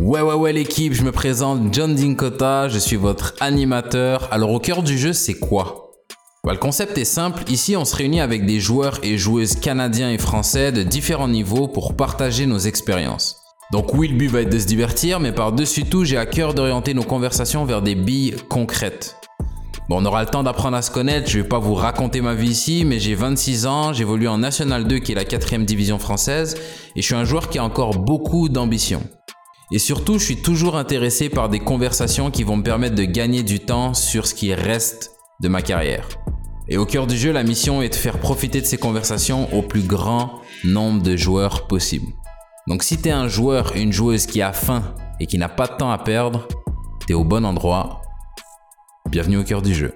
Ouais ouais ouais l'équipe, je me présente John Dinkota, je suis votre animateur. Alors au cœur du jeu c'est quoi? Bah, Le concept est simple, ici on se réunit avec des joueurs et joueuses canadiens et français de différents niveaux pour partager nos expériences. Donc oui le but va être de se divertir, mais par-dessus tout j'ai à cœur d'orienter nos conversations vers des billes concrètes. Bon, on aura le temps d'apprendre à se connaître, je vais pas vous raconter ma vie ici, mais j'ai 26 ans, j'évolue en National 2 qui est la quatrième division française, et je suis un joueur qui a encore beaucoup d'ambition. Et surtout, je suis toujours intéressé par des conversations qui vont me permettre de gagner du temps sur ce qui reste de ma carrière. Et au cœur du jeu, la mission est de faire profiter de ces conversations au plus grand nombre de joueurs possible. Donc si tu un joueur, une joueuse qui a faim et qui n'a pas de temps à perdre, tu au bon endroit. Bienvenue au cœur du jeu.